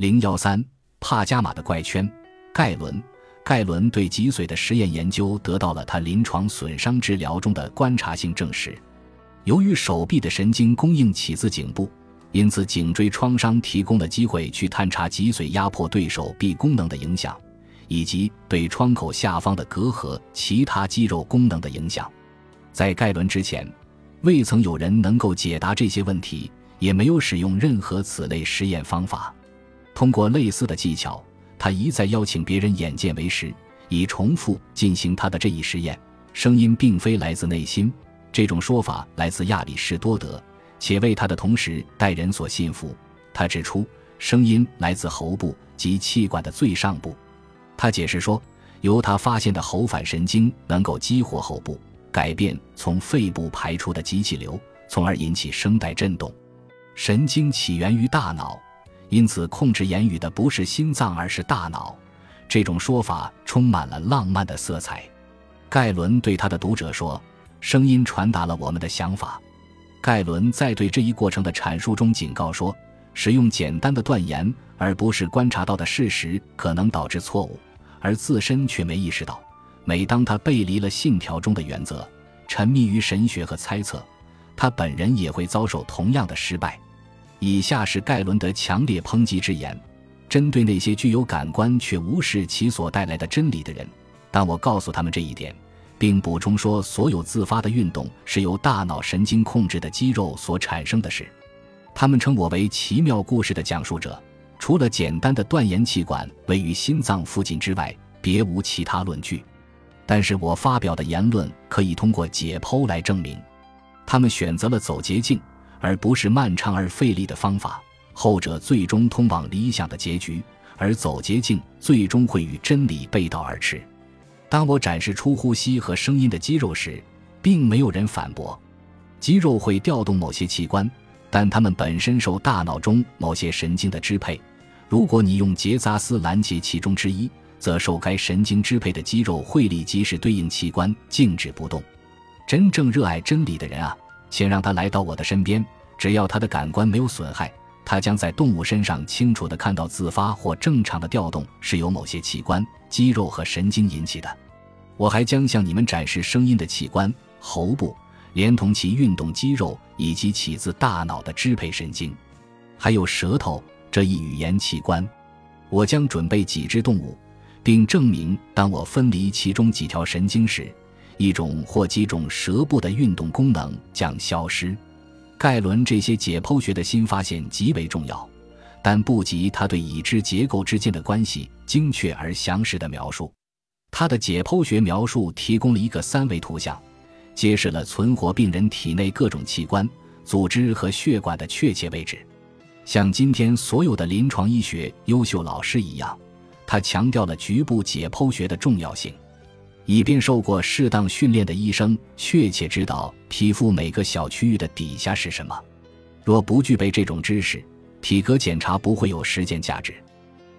零幺三帕加马的怪圈，盖伦。盖伦对脊髓的实验研究得到了他临床损伤治疗中的观察性证实。由于手臂的神经供应起自颈部，因此颈椎创伤提供了机会去探查脊髓压迫对手臂功能的影响，以及对创口下方的隔阂其他肌肉功能的影响。在盖伦之前，未曾有人能够解答这些问题，也没有使用任何此类实验方法。通过类似的技巧。他一再邀请别人眼见为实，以重复进行他的这一实验。声音并非来自内心，这种说法来自亚里士多德，且为他的同时代人所信服。他指出，声音来自喉部及气管的最上部。他解释说，由他发现的喉返神经能够激活喉部，改变从肺部排出的机器流，从而引起声带振动。神经起源于大脑。因此，控制言语的不是心脏，而是大脑。这种说法充满了浪漫的色彩。盖伦对他的读者说：“声音传达了我们的想法。”盖伦在对这一过程的阐述中警告说：“使用简单的断言而不是观察到的事实，可能导致错误，而自身却没意识到。每当他背离了信条中的原则，沉迷于神学和猜测，他本人也会遭受同样的失败。”以下是盖伦的强烈抨击之言，针对那些具有感官却无视其所带来的真理的人。当我告诉他们这一点，并补充说，所有自发的运动是由大脑神经控制的肌肉所产生的事，他们称我为奇妙故事的讲述者。除了简单的断言气管位于心脏附近之外，别无其他论据。但是我发表的言论可以通过解剖来证明。他们选择了走捷径。而不是漫长而费力的方法，后者最终通往理想的结局，而走捷径最终会与真理背道而驰。当我展示出呼吸和声音的肌肉时，并没有人反驳。肌肉会调动某些器官，但它们本身受大脑中某些神经的支配。如果你用结扎丝拦截其中之一，则受该神经支配的肌肉会立即使对应器官静止不动。真正热爱真理的人啊！请让他来到我的身边，只要他的感官没有损害，他将在动物身上清楚地看到自发或正常的调动是由某些器官、肌肉和神经引起的。我还将向你们展示声音的器官——喉部，连同其运动肌肉以及起自大脑的支配神经，还有舌头这一语言器官。我将准备几只动物，并证明当我分离其中几条神经时。一种或几种舌部的运动功能将消失。盖伦这些解剖学的新发现极为重要，但不及他对已知结构之间的关系精确而详实的描述。他的解剖学描述提供了一个三维图像，揭示了存活病人体内各种器官、组织和血管的确切位置。像今天所有的临床医学优秀老师一样，他强调了局部解剖学的重要性。以便受过适当训练的医生确切知道皮肤每个小区域的底下是什么。若不具备这种知识，体格检查不会有实践价值。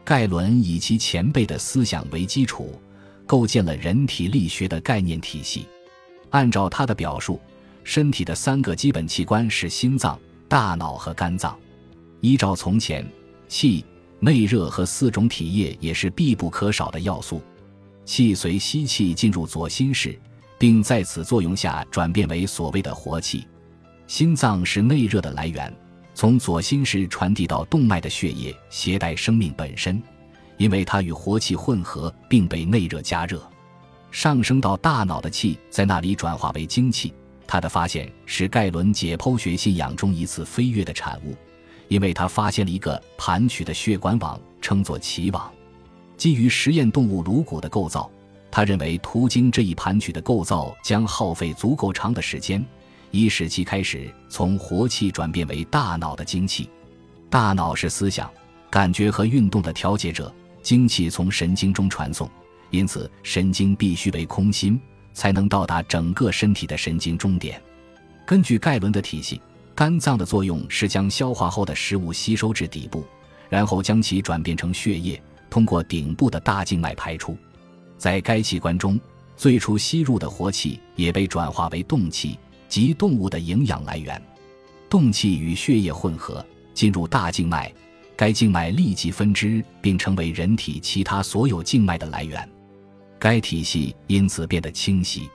盖伦以其前辈的思想为基础，构建了人体力学的概念体系。按照他的表述，身体的三个基本器官是心脏、大脑和肝脏。依照从前，气、内热和四种体液也是必不可少的要素。气随吸气进入左心室，并在此作用下转变为所谓的活气。心脏是内热的来源，从左心室传递到动脉的血液携带生命本身，因为它与活气混合并被内热加热。上升到大脑的气在那里转化为精气。他的发现是盖伦解剖学信仰中一次飞跃的产物，因为他发现了一个盘曲的血管网，称作脐网。基于实验动物颅骨的构造，他认为途经这一盘曲的构造将耗费足够长的时间，以使其开始从活气转变为大脑的精气。大脑是思想、感觉和运动的调节者，精气从神经中传送，因此神经必须为空心，才能到达整个身体的神经终点。根据盖伦的体系，肝脏的作用是将消化后的食物吸收至底部，然后将其转变成血液。通过顶部的大静脉排出，在该器官中，最初吸入的活气也被转化为动气，即动物的营养来源。动气与血液混合，进入大静脉，该静脉立即分支，并成为人体其他所有静脉的来源。该体系因此变得清晰。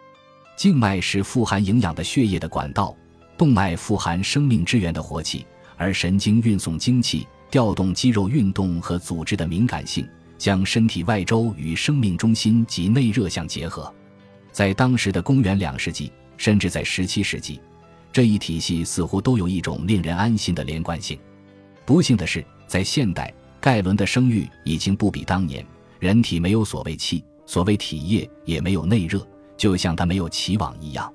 静脉是富含营养的血液的管道，动脉富含生命之源的活气，而神经运送精气、调动肌肉运动和组织的敏感性，将身体外周与生命中心及内热相结合。在当时的公元两世纪，甚至在十七世纪，这一体系似乎都有一种令人安心的连贯性。不幸的是，在现代，盖伦的声誉已经不比当年。人体没有所谓气。所谓体液也没有内热，就像它没有气网一样。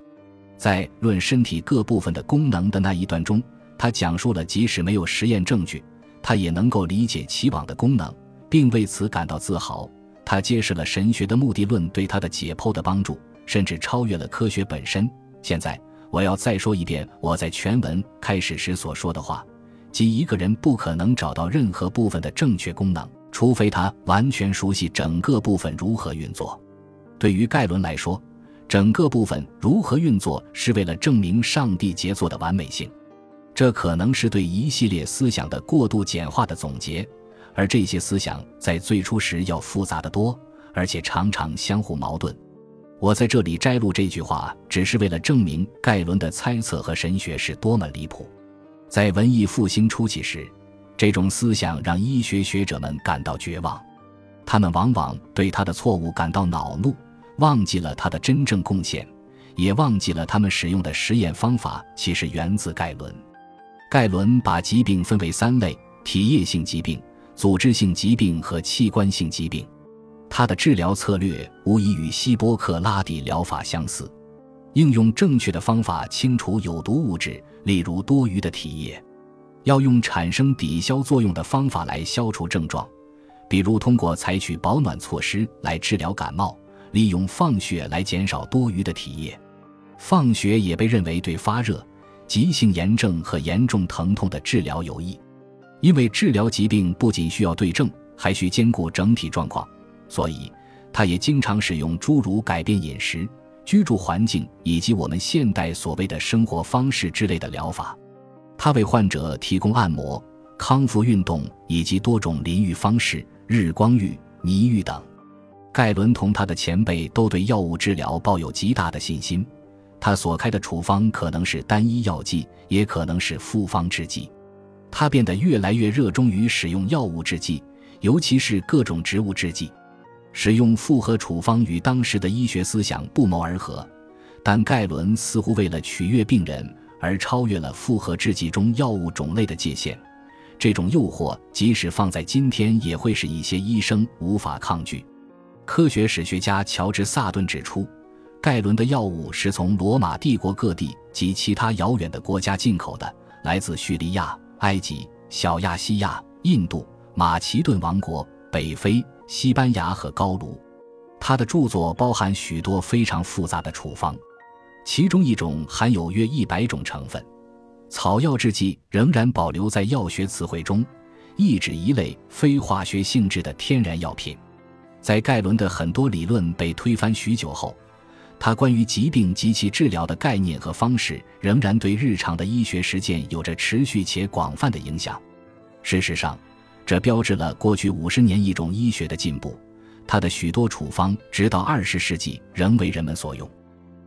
在论身体各部分的功能的那一段中，他讲述了即使没有实验证据，他也能够理解其网的功能，并为此感到自豪。他揭示了神学的目的论对他的解剖的帮助，甚至超越了科学本身。现在我要再说一遍我在全文开始时所说的话，即一个人不可能找到任何部分的正确功能。除非他完全熟悉整个部分如何运作。对于盖伦来说，整个部分如何运作是为了证明上帝杰作的完美性。这可能是对一系列思想的过度简化的总结，而这些思想在最初时要复杂的多，而且常常相互矛盾。我在这里摘录这句话，只是为了证明盖伦的猜测和神学是多么离谱。在文艺复兴初期时。这种思想让医学学者们感到绝望，他们往往对他的错误感到恼怒，忘记了他的真正贡献，也忘记了他们使用的实验方法其实源自盖伦。盖伦把疾病分为三类：体液性疾病、组织性疾病和器官性疾病。他的治疗策略无疑与希波克拉底疗法相似，应用正确的方法清除有毒物质，例如多余的体液。要用产生抵消作用的方法来消除症状，比如通过采取保暖措施来治疗感冒，利用放血来减少多余的体液。放血也被认为对发热、急性炎症和严重疼痛的治疗有益，因为治疗疾病不仅需要对症，还需兼顾整体状况，所以他也经常使用诸如改变饮食、居住环境以及我们现代所谓的生活方式之类的疗法。他为患者提供按摩、康复运动以及多种淋浴方式，日光浴、泥浴等。盖伦同他的前辈都对药物治疗抱有极大的信心。他所开的处方可能是单一药剂，也可能是复方制剂。他变得越来越热衷于使用药物制剂，尤其是各种植物制剂。使用复合处方与当时的医学思想不谋而合，但盖伦似乎为了取悦病人。而超越了复合制剂中药物种类的界限，这种诱惑即使放在今天也会使一些医生无法抗拒。科学史学家乔治·萨顿指出，盖伦的药物是从罗马帝国各地及其他遥远的国家进口的，来自叙利亚、埃及、小亚细亚、印度、马其顿王国、北非、西班牙和高卢。他的著作包含许多非常复杂的处方。其中一种含有约一百种成分，草药制剂仍然保留在药学词汇中，意指一类非化学性质的天然药品。在盖伦的很多理论被推翻许久后，他关于疾病及其治疗的概念和方式仍然对日常的医学实践有着持续且广泛的影响。事实上，这标志了过去五十年一种医学的进步。他的许多处方直到二十世纪仍为人们所用。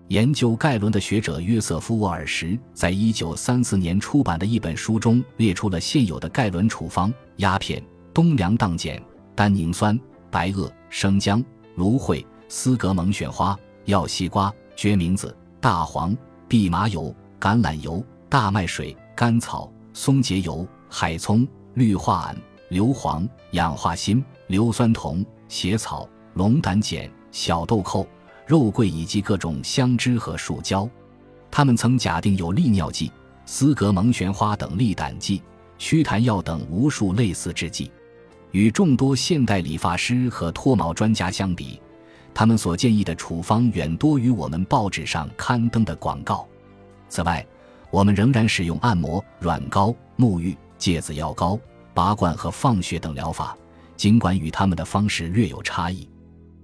研究盖伦的学者约瑟夫·沃尔什在一九三四年出版的一本书中列出了现有的盖伦处方：鸦片、冬凉荡碱、单宁酸、白垩、生姜、芦荟、丝格蒙选花、药西瓜、决明子、大黄、蓖麻油、橄榄油、大麦水、甘草、松节油、海葱、氯化铵、硫磺、氧化锌、硫酸铜、血草、龙胆碱、小豆蔻。肉桂以及各种香脂和树胶，他们曾假定有利尿剂、斯格蒙旋花等利胆剂、祛痰药等无数类似制剂。与众多现代理发师和脱毛专家相比，他们所建议的处方远多于我们报纸上刊登的广告。此外，我们仍然使用按摩、软膏、沐浴、芥子药膏、拔罐和放血等疗法，尽管与他们的方式略有差异。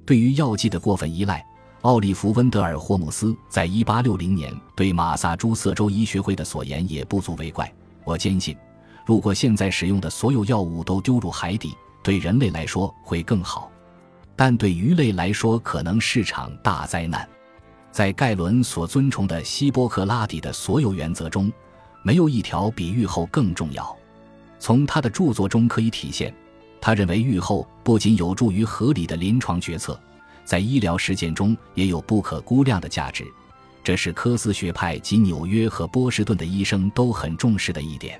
对于药剂的过分依赖。奥利弗·温德尔霍姆斯在1860年对马萨诸塞州医学会的所言也不足为怪。我坚信，如果现在使用的所有药物都丢入海底，对人类来说会更好，但对鱼类来说可能是场大灾难。在盖伦所尊崇的希波克拉底的所有原则中，没有一条比愈后更重要。从他的著作中可以体现，他认为愈后不仅有助于合理的临床决策，在医疗实践中也有不可估量的价值。这是科斯学派及纽约和波士顿的医生都很重视的一点。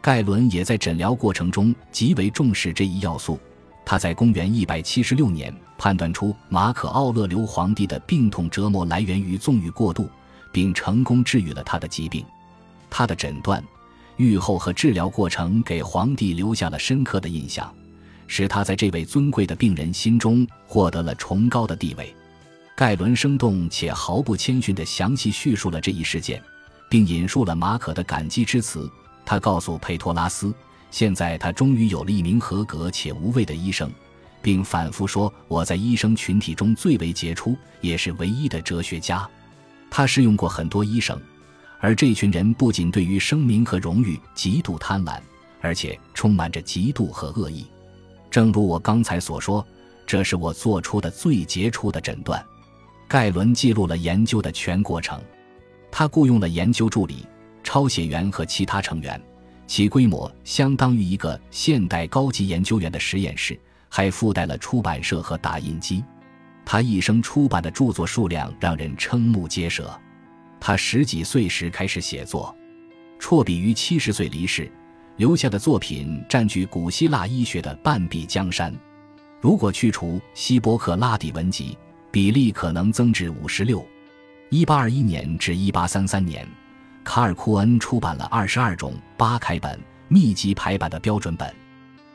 盖伦也在诊疗过程中极为重视这一要素。他在公元一百七十六年判断出马可·奥勒留皇帝的病痛折磨来源于纵欲过度，并成功治愈了他的疾病。他的诊断、愈后和治疗过程给皇帝留下了深刻的印象，使他在这位尊贵的病人心中获得了崇高的地位。盖伦生动且毫不谦逊地详细叙述了这一事件，并引述了马可的感激之词。他告诉佩托拉斯。现在他终于有了一名合格且无畏的医生，并反复说：“我在医生群体中最为杰出，也是唯一的哲学家。”他试用过很多医生，而这群人不仅对于声名和荣誉极度贪婪，而且充满着嫉妒和恶意。正如我刚才所说，这是我做出的最杰出的诊断。盖伦记录了研究的全过程，他雇佣了研究助理、抄写员和其他成员。其规模相当于一个现代高级研究员的实验室，还附带了出版社和打印机。他一生出版的著作数量让人瞠目结舌。他十几岁时开始写作，辍笔于七十岁离世，留下的作品占据古希腊医学的半壁江山。如果去除希波克拉底文集，比例可能增至五十六。一八二一年至一八三三年。卡尔库恩出版了二十二种八开本密集排版的标准本。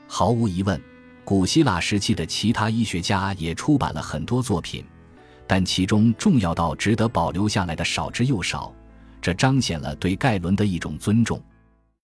毫无疑问，古希腊时期的其他医学家也出版了很多作品，但其中重要到值得保留下来的少之又少。这彰显了对盖伦的一种尊重。